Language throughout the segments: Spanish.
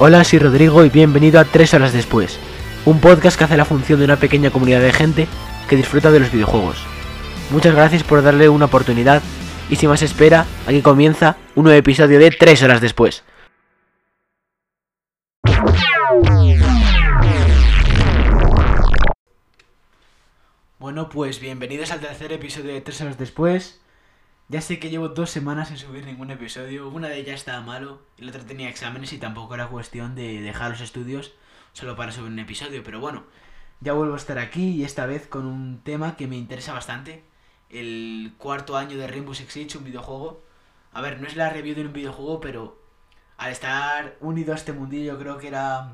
Hola, soy Rodrigo y bienvenido a Tres Horas Después, un podcast que hace la función de una pequeña comunidad de gente que disfruta de los videojuegos. Muchas gracias por darle una oportunidad y sin más espera, aquí comienza un nuevo episodio de Tres Horas Después. Bueno, pues bienvenidos al tercer episodio de Tres Horas Después. Ya sé que llevo dos semanas sin subir ningún episodio. Una de ellas estaba malo y la otra tenía exámenes y tampoco era cuestión de dejar los estudios solo para subir un episodio. Pero bueno, ya vuelvo a estar aquí y esta vez con un tema que me interesa bastante. El cuarto año de Rainbow Six Siege, un videojuego. A ver, no es la review de un videojuego, pero al estar unido a este mundillo creo que era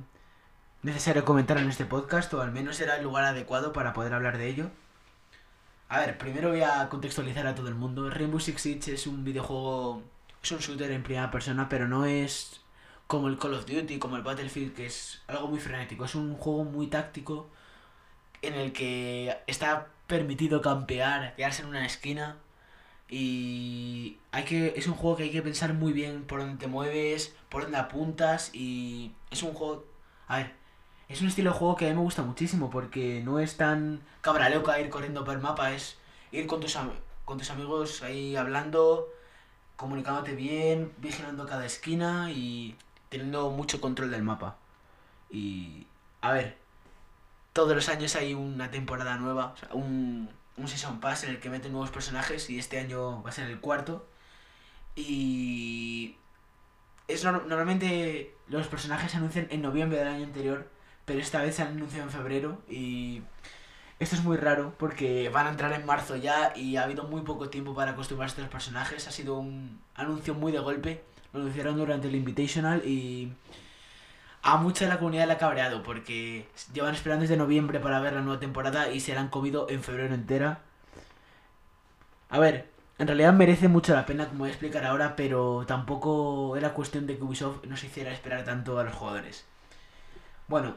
necesario comentar en este podcast o al menos era el lugar adecuado para poder hablar de ello. A ver, primero voy a contextualizar a todo el mundo. Rainbow Six Siege es un videojuego, es un shooter en primera persona, pero no es como el Call of Duty, como el Battlefield, que es algo muy frenético. Es un juego muy táctico en el que está permitido campear, quedarse en una esquina y hay que es un juego que hay que pensar muy bien por dónde te mueves, por dónde apuntas y es un juego, a ver, es un estilo de juego que a mí me gusta muchísimo porque no es tan cabra loca ir corriendo por el mapa, es ir con tus, con tus amigos ahí hablando, comunicándote bien, vigilando cada esquina y teniendo mucho control del mapa. Y a ver, todos los años hay una temporada nueva, un, un Season Pass en el que meten nuevos personajes y este año va a ser el cuarto. Y es normalmente los personajes se anuncian en noviembre del año anterior pero esta vez se han anunciado en febrero y esto es muy raro porque van a entrar en marzo ya y ha habido muy poco tiempo para acostumbrarse a los personajes. Ha sido un anuncio muy de golpe. Lo anunciaron durante el Invitational y a mucha de la comunidad le ha cabreado porque llevan esperando desde noviembre para ver la nueva temporada y se la han comido en febrero entera. A ver, en realidad merece mucho la pena, como voy a explicar ahora, pero tampoco era cuestión de que Ubisoft nos hiciera esperar tanto a los jugadores. Bueno,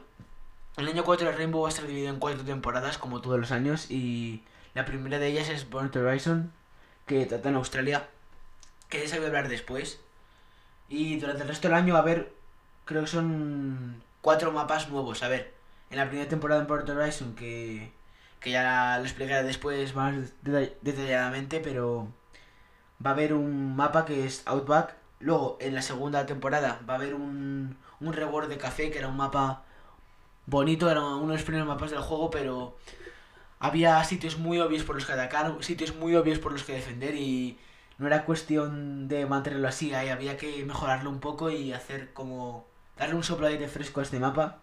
el año 4 de Rainbow va a estar dividido en cuatro temporadas, como todos los años, y la primera de ellas es Born Horizon, que trata en Australia, que se sabe hablar después. Y durante el resto del año va a haber, creo que son cuatro mapas nuevos. A ver, en la primera temporada en Born Horizon, que, que ya lo explicaré después más detalladamente, pero va a haber un mapa que es Outback. Luego, en la segunda temporada, va a haber un, un reward de café, que era un mapa bonito, era uno de los primeros mapas del juego, pero había sitios muy obvios por los que atacar, sitios muy obvios por los que defender y no era cuestión de mantenerlo así, ahí había que mejorarlo un poco y hacer como darle un soplo de aire fresco a este mapa.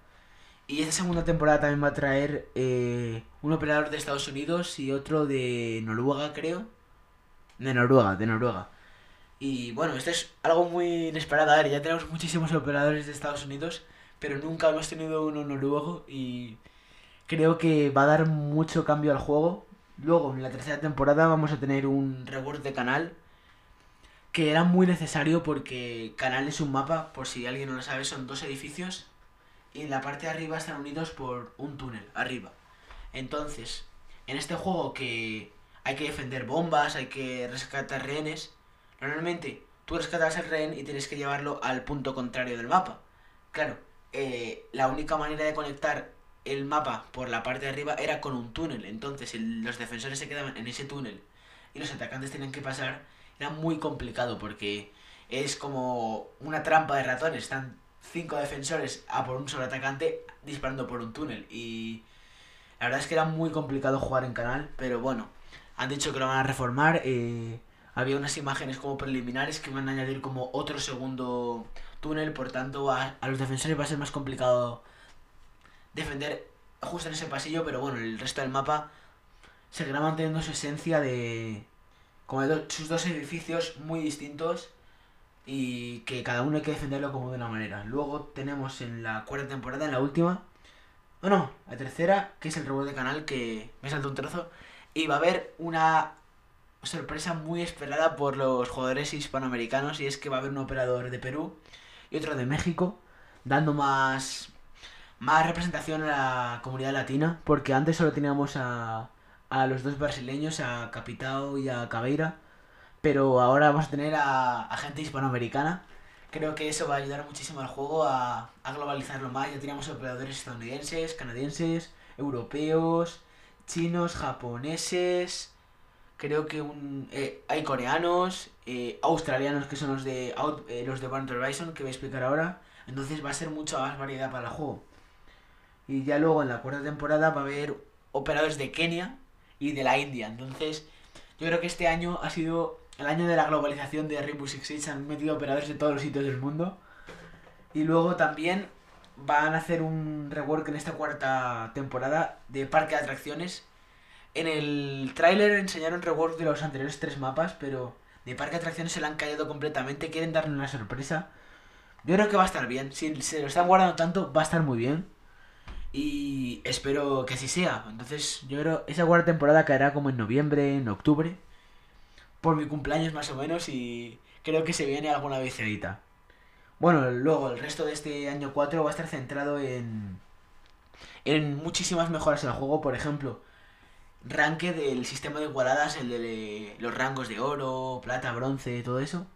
Y esta segunda temporada también va a traer eh, un operador de Estados Unidos y otro de Noruega, creo. De Noruega, de Noruega. Y bueno, esto es algo muy inesperado. A ver, ya tenemos muchísimos operadores de Estados Unidos, pero nunca hemos tenido uno noruego y creo que va a dar mucho cambio al juego. Luego, en la tercera temporada vamos a tener un reward de canal que era muy necesario porque canal es un mapa, por si alguien no lo sabe, son dos edificios y en la parte de arriba están unidos por un túnel, arriba. Entonces, en este juego que hay que defender bombas, hay que rescatar rehenes, Normalmente tú rescatas el rehén y tienes que llevarlo al punto contrario del mapa. Claro, eh, la única manera de conectar el mapa por la parte de arriba era con un túnel. Entonces los defensores se quedaban en ese túnel y los atacantes tenían que pasar. Era muy complicado porque es como una trampa de ratones. Están cinco defensores a por un solo atacante disparando por un túnel. Y la verdad es que era muy complicado jugar en canal, pero bueno, han dicho que lo van a reformar. Eh, había unas imágenes como preliminares que van a añadir como otro segundo túnel, por tanto a, los defensores va a ser más complicado defender justo en ese pasillo, pero bueno, el resto del mapa seguirá manteniendo su esencia de como sus dos edificios muy distintos y que cada uno hay que defenderlo como de una manera. Luego tenemos en la cuarta temporada, en la última, o no, la tercera, que es el robot de canal que me salta un trozo, y va a haber una sorpresa muy esperada por los jugadores hispanoamericanos y es que va a haber un operador de Perú y otro de México dando más más representación a la comunidad latina porque antes solo teníamos a, a los dos brasileños, a Capitao y a Cabeira, pero ahora vamos a tener a, a gente hispanoamericana Creo que eso va a ayudar muchísimo al juego a, a globalizarlo más. Ya tenemos operadores estadounidenses, canadienses, europeos, chinos, japoneses. Creo que un, eh, hay coreanos, eh, australianos que son los de out- eh, los de Burnt Horizon que voy a explicar ahora. Entonces va a ser mucha más variedad para el juego. Y ya luego en la cuarta temporada va a haber operadores de Kenia y de la India. Entonces yo creo que este año ha sido el año de la globalización de Rainbow Six Siege. Han metido operadores de todos los sitios del mundo. Y luego también van a hacer un rework en esta cuarta temporada de parque de atracciones. En el tráiler enseñaron rework de los anteriores tres mapas, pero de parque atracciones se le han callado completamente. Quieren darle una sorpresa. Yo creo que va a estar bien. Si se lo están guardando tanto, va a estar muy bien. Y espero que así sea. Entonces, yo creo esa cuarta temporada caerá como en noviembre, en octubre. Por mi cumpleaños más o menos. Y creo que se viene alguna viciadita. Bueno, luego el resto de este año 4 va a estar centrado en. En muchísimas mejoras al juego. Por ejemplo, ranque del sistema de igualadas, el de los rangos de oro, plata, bronce, todo eso.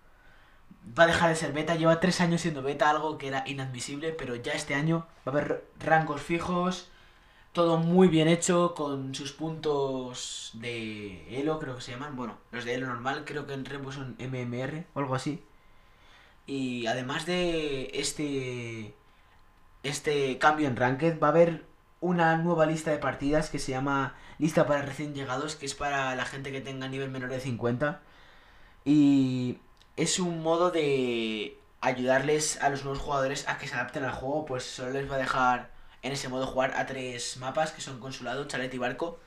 Va a dejar de ser beta, lleva tres años siendo beta, algo que era inadmisible, pero ya este año va a haber rangos fijos, todo muy bien hecho, con sus puntos de Elo, creo que se llaman, bueno, los de Elo normal, creo que en Rainbow son MMR o algo así. Y además de este este cambio en Ranked, va a haber una nueva lista de partidas que se llama lista para recién llegados, que es para la gente que tenga nivel menor de 50. Y es un modo de ayudarles a los nuevos jugadores a que se adapten al juego, pues solo les va a dejar en ese modo jugar a tres mapas, que son Consulado, Chalet y Barco.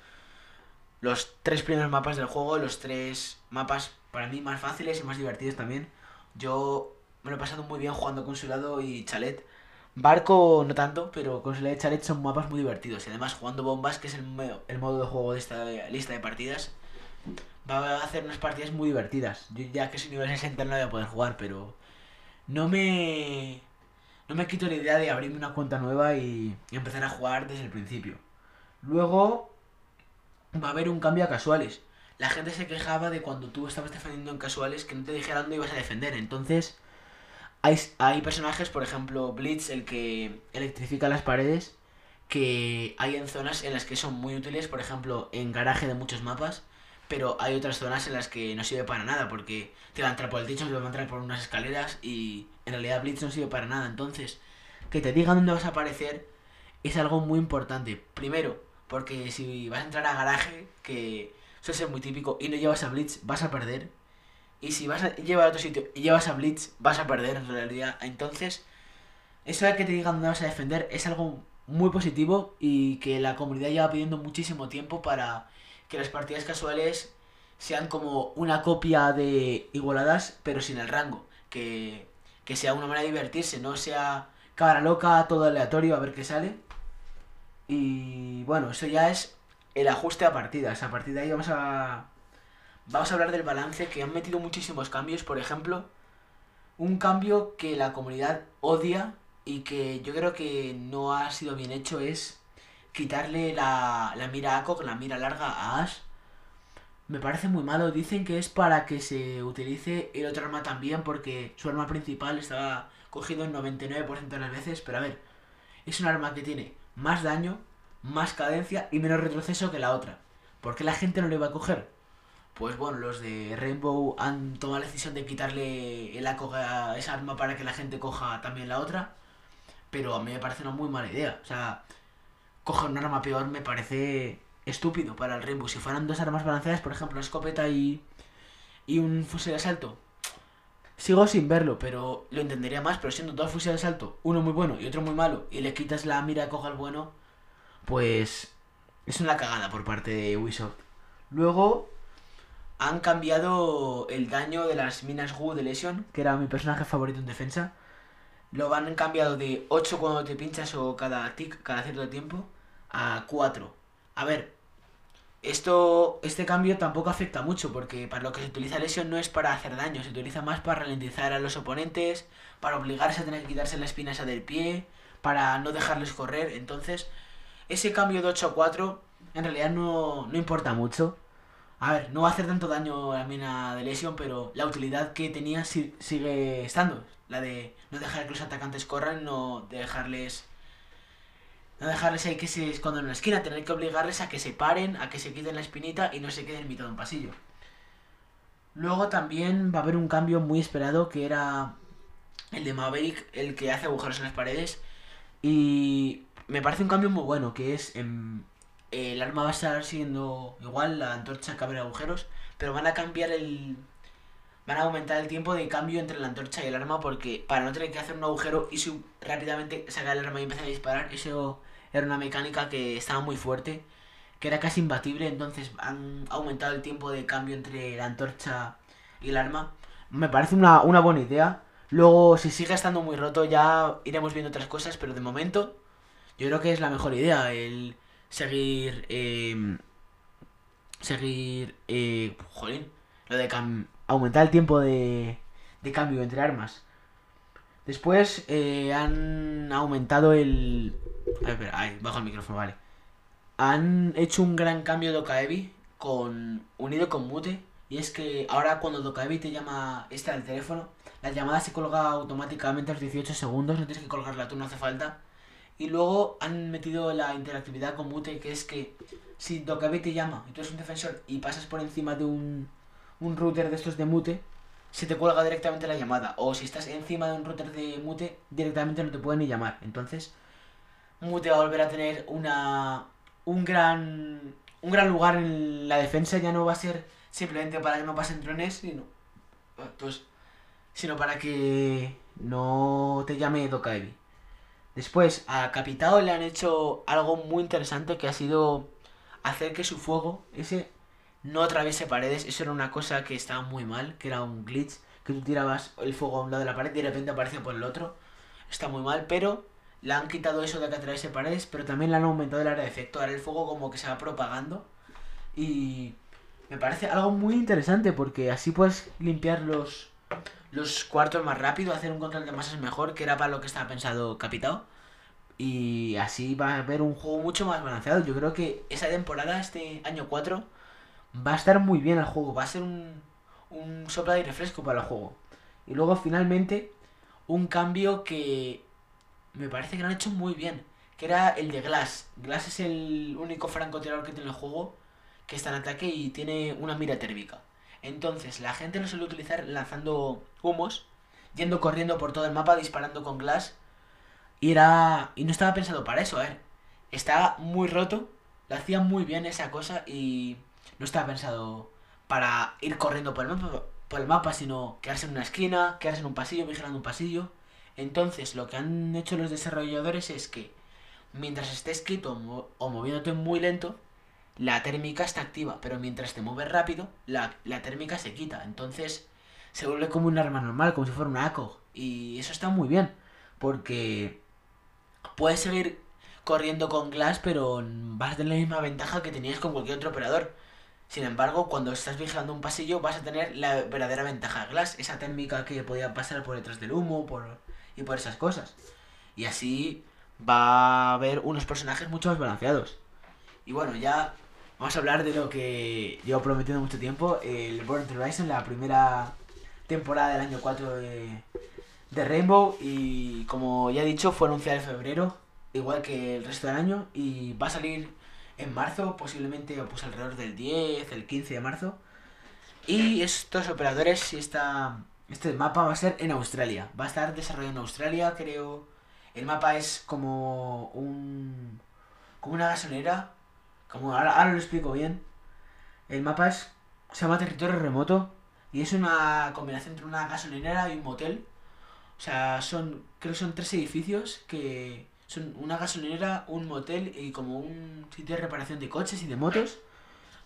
Los tres primeros mapas del juego, los tres mapas para mí más fáciles y más divertidos también. Yo me lo he pasado muy bien jugando Consulado y Chalet. Barco no tanto, pero Consulado y Chalet son mapas muy divertidos. Y además jugando bombas, que es el, el modo de juego de esta lista de partidas, va a hacer unas partidas muy divertidas. Yo ya que soy nivel 60 no voy a poder jugar, pero no me... No me quito la idea de abrirme una cuenta nueva y, y empezar a jugar desde el principio. Luego va a haber un cambio a casuales. La gente se quejaba de cuando tú estabas defendiendo en casuales que no te dijera dónde ibas a defender. Entonces, hay, hay personajes, por ejemplo, Blitz, el que electrifica las paredes, que hay en zonas en las que son muy útiles, por ejemplo, en garaje de muchos mapas, pero hay otras zonas en las que no sirve para nada, porque te va a entrar por el techo, te va a entrar por unas escaleras y en realidad Blitz no sirve para nada. Entonces, que te digan dónde vas a aparecer es algo muy importante. Primero, porque si vas a entrar a garaje, que suele ser muy típico, y no llevas a Blitz, vas a perder. Y si vas a llevar a otro sitio y llevas a Blitz, vas a perder en realidad. Entonces, eso de que te digan dónde vas a defender es algo muy positivo y que la comunidad lleva pidiendo muchísimo tiempo para que las partidas casuales sean como una copia de igualadas, pero sin el rango. Que, que sea una manera de divertirse, no sea cara loca, todo aleatorio, a ver qué sale. Y bueno, eso ya es el ajuste a partidas. A partir de ahí vamos a. Vamos a hablar del balance, que han metido muchísimos cambios. Por ejemplo, un cambio que la comunidad odia y que yo creo que no ha sido bien hecho es quitarle la, la mira a ACOG, la mira larga a Ash. Me parece muy malo. Dicen que es para que se utilice el otro arma también, porque su arma principal estaba cogido en 99% de las veces. Pero a ver, es un arma que tiene más daño, más cadencia y menos retroceso que la otra. ¿Por qué la gente no le va a coger? Pues bueno, los de Rainbow han tomado la decisión de quitarle el ACOG a esa arma para que la gente coja también la otra. Pero a mí me parece una muy mala idea. O sea, coger un arma peor me parece estúpido para el Rainbow. Si fueran dos armas balanceadas, por ejemplo, una escopeta y, y un fusil de asalto, sigo sin verlo, pero lo entendería más. Pero siendo dos fusiles de asalto, uno muy bueno y otro muy malo, y le quitas la mira coja al bueno, pues es una cagada por parte de Ubisoft. Luego han cambiado el daño de las minas Gu de Lesion, que era mi personaje favorito en defensa. Lo han cambiado de 8 cuando te pinchas o cada tic, cada cierto tiempo, a 4. A ver, esto, este cambio tampoco afecta mucho, porque para lo que se utiliza Lesion no es para hacer daño, se utiliza más para ralentizar a los oponentes, para obligarse a tener que quitarse la espina esa del pie, para no dejarles correr. Entonces, ese cambio de 8 a 4 en realidad no, no importa mucho. A ver, no va a hacer tanto daño a la mina de lesión, pero la utilidad que tenía si- sigue estando. La de no dejar que los atacantes corran, no dejarles... No dejarles ahí que se escondan en la esquina, tener que obligarles a que se paren, a que se quiten la espinita y no se queden en mitad de un pasillo. Luego también va a haber un cambio muy esperado que era el de Maverick, el que hace agujeros en las paredes. Y me parece un cambio muy bueno, que es em, el arma va a estar siendo igual, la antorcha cabe en agujeros, pero van a cambiar el... Van a aumentar el tiempo de cambio entre la antorcha y el arma porque para no tener que hacer un agujero y sub rápidamente sacar el arma y empezar a disparar, eso era una mecánica que estaba muy fuerte, que era casi imbatible, entonces han aumentado el tiempo de cambio entre la antorcha y el arma. Me parece una, una buena idea. Luego, si sigue estando muy roto, ya iremos viendo otras cosas, pero de momento yo creo que es la mejor idea el seguir... Eh, seguir... Eh, jolín, lo de aumentar el tiempo de, de cambio entre armas. Después eh, han aumentado el... A ver, espera, ahí, bajo el micrófono, vale. Han hecho un gran cambio de Okaevi con, unido con Mute. Y es que ahora cuando Dokaevi te llama este al teléfono, la llamada se colga automáticamente a los 18 segundos, no tienes que colgarla tú, no hace falta. Y luego han metido la interactividad con Mute, que es que si Dokaevi te llama y tú eres un defensor y pasas por encima de un, un router de estos de Mute, se te cuelga directamente la llamada. O si estás encima de un router de Mute, directamente no te pueden ni llamar. Entonces, Mute va a volver a tener una un gran un gran lugar en la defensa. Ya no va a ser simplemente para que no pasen drones, sino, pues, sino para que no te llame Dokaevi. Después, a Capitao le han hecho algo muy interesante que ha sido hacer que su fuego, ese no atraviese paredes. Eso era una cosa que estaba muy mal, que era un glitch, que tú tirabas el fuego a un lado de la pared y de repente aparecía por el otro. Está muy mal, pero le han quitado eso de que atraviese paredes, pero también le han aumentado el área de efecto. Ahora el fuego como que se va propagando y me parece algo muy interesante porque así puedes limpiar los, los cuartos más rápido, hacer un control de masas mejor, que era para lo que estaba pensado Capitao. Y así va a haber un juego mucho más balanceado. Yo creo que esa temporada, este año 4, va a estar muy bien el juego. Va a ser un, un sopla de refresco para el juego. Y luego finalmente un cambio que me parece que lo han hecho muy bien. Que era el de Glass. Glass es el único francotirador que tiene el juego que está en ataque y tiene una mira térmica. Entonces la gente lo suele utilizar lanzando humos, yendo corriendo por todo el mapa, disparando con Glass. Y era. Y no estaba pensado para eso, ¿eh? Estaba muy roto. Lo hacía muy bien esa cosa y no estaba pensado para ir corriendo por el mapa, por el mapa sino quedarse en una esquina, quedarse en un pasillo, vigilando un pasillo. Entonces, lo que han hecho los desarrolladores es que mientras estés escrito o moviéndote muy lento, la térmica está activa, pero mientras te mueves rápido, la, la térmica se quita. Entonces, se vuelve como un arma normal, como si fuera una ACO. Y eso está muy bien, porque puedes seguir corriendo con Glass, pero vas a tener la misma ventaja que tenías con cualquier otro operador. Sin embargo, cuando estás vigilando un pasillo, vas a tener la verdadera ventaja de Glass, esa térmica que podía pasar por detrás del humo por, y por esas cosas. Y así va a haber unos personajes mucho más balanceados. Y bueno, ya vamos a hablar de lo que llevo prometiendo mucho tiempo, el Born Horizon, la primera temporada del año 4 de, de Rainbow y como ya he dicho fue anunciada en febrero, igual que el resto del año y va a salir en marzo, posiblemente pues alrededor del 10, el 15 de marzo. Y estos operadores y esta, este mapa va a ser en Australia. Va a estar desarrollado en Australia, creo. El mapa es como un como una gasolinera como ahora, lo explico bien. El mapa es, se llama territorio remoto y es una combinación entre una gasolinera y un motel. O sea, son creo que son tres edificios que son una gasolinera, un motel y como un sitio de reparación de coches y de motos.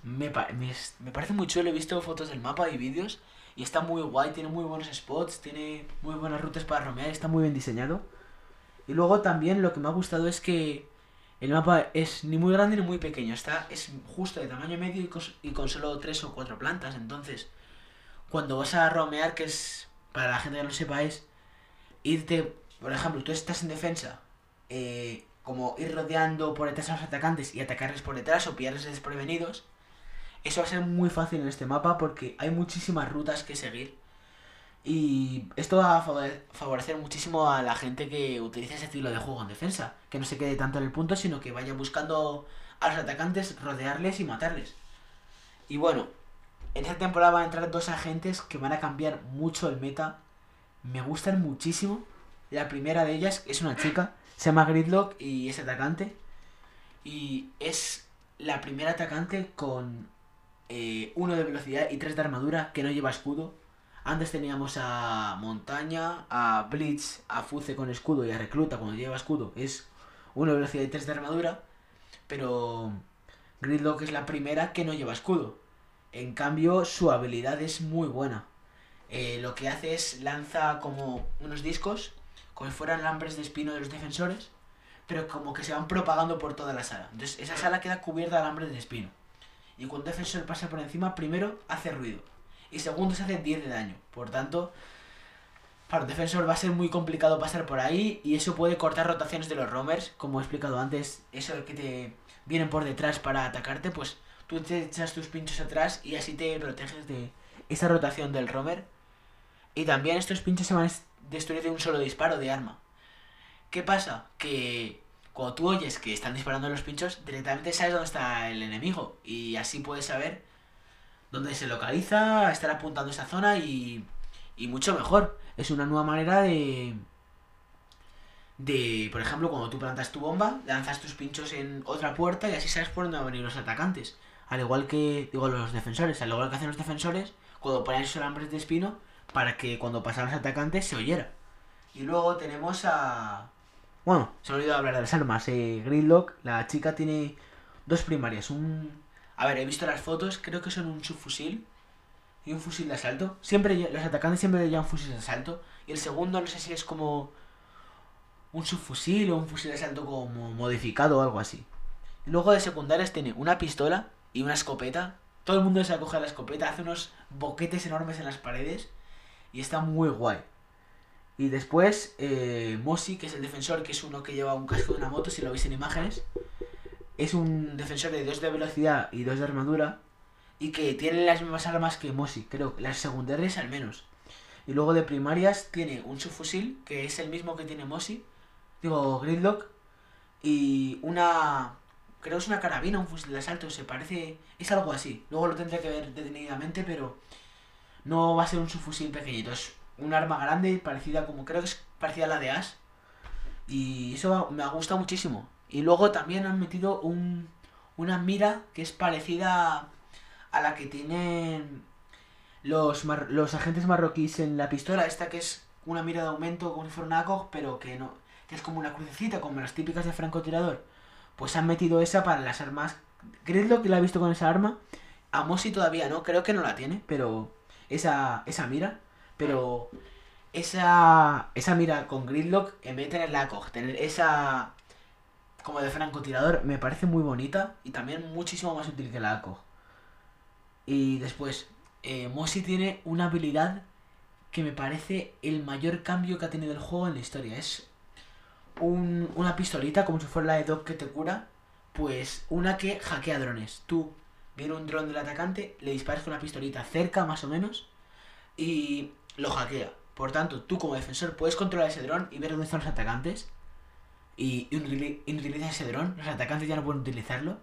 Me, me, parece muy chulo, he visto fotos del mapa y vídeos y está muy guay, tiene muy buenos spots, tiene muy buenas rutas para romear, está muy bien diseñado. Y luego también lo que me ha gustado es que el mapa es ni muy grande ni muy pequeño, está es justo de tamaño medio y con, solo tres o cuatro plantas. Entonces, cuando vas a romear, que es para la gente que no lo sepa, es irte, por ejemplo, tú estás en defensa, eh, como ir rodeando por detrás a los atacantes y atacarles por detrás o pillarles desprevenidos. Eso va a ser muy fácil en este mapa porque hay muchísimas rutas que seguir. Y esto va a favorecer muchísimo a la gente que utiliza ese estilo de juego en defensa. Que no se quede tanto en el punto, sino que vaya buscando a los atacantes, rodearles y matarles. Y bueno, en esta temporada van a entrar dos agentes que van a cambiar mucho el meta. Me gustan muchísimo. La primera de ellas es una chica, se llama Gridlock y es atacante. Y es la primera atacante con eh, uno de velocidad y tres de armadura que no lleva escudo. Antes teníamos a Montaña, a Blitz, a Fuce con escudo y a Recluta cuando lleva escudo. Es de velocidad y tres de armadura. Pero Gridlock es la primera que no lleva escudo. En cambio, su habilidad es muy buena. Eh, lo que hace es lanza como unos discos, como si fueran alambres de espino de los defensores, pero como que se van propagando por toda la sala. Entonces, esa sala queda cubierta de alambres de espino. Y cuando un defensor pasa por encima, primero hace ruido. Y segundo se hace 10 de daño. Por tanto, para un defensor va a ser muy complicado pasar por ahí. Y eso puede cortar rotaciones de los roamers. Como he explicado antes, eso que te vienen por detrás para atacarte, pues tú te echas tus pinchos atrás y así te proteges de esa rotación del roamer. Y también estos pinchos se van a destruir de un solo disparo de arma. ¿Qué pasa? Que cuando tú oyes que están disparando los pinchos, directamente sabes dónde está el enemigo. Y así puedes saber dónde se localiza, estar apuntando esa zona y, y mucho mejor. Es una nueva manera de... De, por ejemplo, cuando tú plantas tu bomba, lanzas tus pinchos en otra puerta y así sabes por dónde van a venir los atacantes. Al igual que, digo, los defensores, al igual que hacen los defensores, cuando ponen esos alambres de espino, para que cuando pasan los atacantes se oyera. Y luego tenemos a, bueno, se me ha olvidado hablar de las armas. Eh, Gridlock, la chica tiene dos primarias. Un. A ver, he visto las fotos, creo que son un subfusil y un fusil de asalto. Siempre los atacantes siempre llevan fusil de asalto. Y el segundo no sé si es como un subfusil o un fusil de asalto como modificado o algo así. Luego de secundarias tiene una pistola y una escopeta. Todo el mundo se acoge a la escopeta, hace unos boquetes enormes en las paredes y está muy guay. Y después, eh, Mosi, que es el defensor, que es uno que lleva un casco de una moto, si lo veis en imágenes, es un defensor de 2 de velocidad y 2 de armadura, y que tiene las mismas armas que Mosi, creo, las secundarias al menos. Y luego de primarias tiene un subfusil, que es el mismo que tiene Mosi, digo, Gridlock, y una, creo que es una carabina, un fusil de asalto, se parece, es algo así. Luego lo tendré que ver detenidamente, pero no va a ser un subfusil pequeñito, es un arma grande, parecida como, creo que es parecida a la de Ash. Y eso me gusta muchísimo. Y luego también han metido un, una mira que es parecida a la que tienen los, los agentes marroquíes en la pistola. Esta que es una mira de aumento como si fuera una ACOG, pero que no que es como una crucecita, como las típicas de francotirador. Pues han metido esa para las armas. lo que la ha visto con esa arma. A Mosi todavía no, creo que no la tiene, pero esa, esa mira pero esa, esa mira con Gridlock, en vez de tener la COG, tener esa como de francotirador, me parece muy bonita y también muchísimo más útil que la ACOG. Y después, eh, Mosi tiene una habilidad que me parece el mayor cambio que ha tenido el juego en la historia. Es un, una pistolita, como si fuera la de Doc que te cura, pues una que hackea drones. Tú viene un dron del atacante, le disparas con una pistolita cerca más o menos y lo hackea. Por tanto, tú como defensor puedes controlar ese dron y ver dónde están los atacantes. Y, y ese dron. Los atacantes ya no pueden utilizarlo.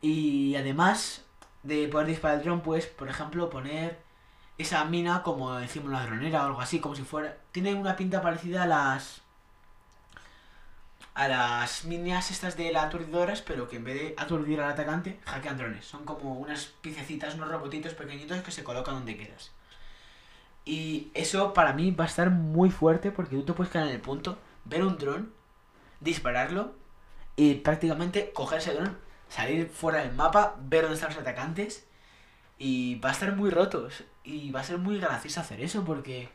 Y además de poder disparar el dron, puedes, por ejemplo, poner esa mina como encima de una dronera o algo así, como si fuera... Tiene una pinta parecida a las... A las minas estas de las aturdidoras, pero que en vez de aturdir al atacante, hackean drones. Son como unas piececitas, unos robotitos pequeñitos que se colocan donde quieras. Y eso para mí va a estar muy fuerte porque tú te puedes quedar en el punto, ver un dron, dispararlo y prácticamente coger ese dron, salir fuera del mapa, ver dónde están los atacantes y va a estar muy roto. Y va a ser muy gracioso hacer eso porque...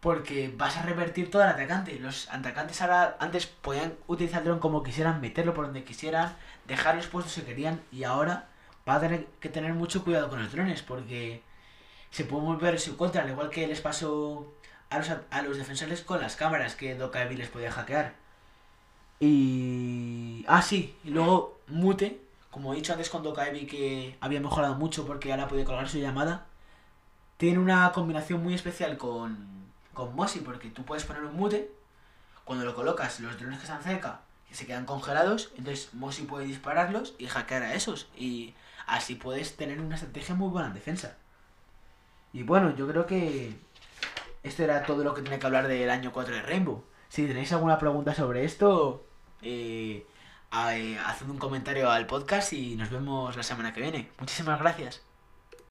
Porque vas a revertir todo el atacante. Los atacantes ahora antes podían utilizar el dron como quisieran, meterlo por donde quisieran, dejarlos puestos si querían y ahora va a tener que tener mucho cuidado con los drones porque se puede volver su contra, al igual que les pasó a los, a los defensores con las cámaras que Dokaebi les podía hackear. Y. Ah, sí, y luego Mute, como he dicho antes con Dokaebi que había mejorado mucho porque ahora puede colgar su llamada, tiene una combinación muy especial con, con Mosi, porque tú puedes poner un mute, cuando lo colocas, los drones que están cerca se quedan congelados, entonces Mosi puede dispararlos y hackear a esos. Y así puedes tener una estrategia muy buena en defensa. Y bueno, yo creo que esto era todo lo que tenía que hablar del año 4 de Rainbow. Si tenéis alguna pregunta sobre esto, eh, eh, haced un comentario al podcast y nos vemos la semana que viene. Muchísimas gracias.